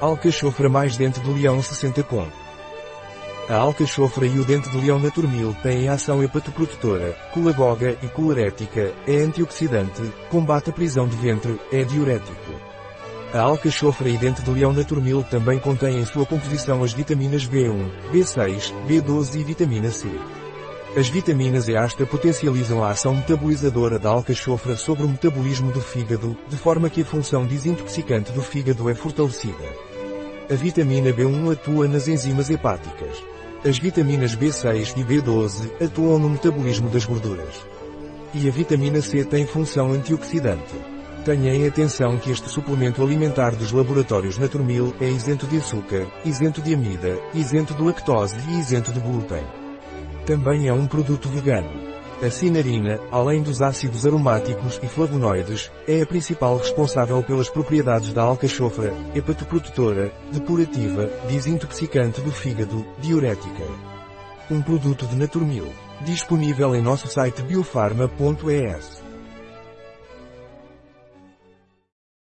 Alcachofra mais dente de leão 60 com. A alcachofra e o dente de leão Naturmil têm ação hepatoprotetora, colagoga e colarética, é antioxidante, combate a prisão de ventre, é diurético. A alcachofra e dente de leão Naturmil também contém em sua composição as vitaminas B1, B6, B12 e vitamina C. As vitaminas E asta potencializam a ação metabolizadora da alcachofra sobre o metabolismo do fígado, de forma que a função desintoxicante do fígado é fortalecida. A vitamina B1 atua nas enzimas hepáticas. As vitaminas B6 e B12 atuam no metabolismo das gorduras. E a vitamina C tem função antioxidante. Tenha em atenção que este suplemento alimentar dos laboratórios Naturmil é isento de açúcar, isento de amida, isento de lactose e isento de glúten. Também é um produto vegano. A cinarina, além dos ácidos aromáticos e flavonoides, é a principal responsável pelas propriedades da alcachofra, hepatoprotetora, depurativa, desintoxicante do fígado, diurética. Um produto de Naturmil. Disponível em nosso site biofarma.es.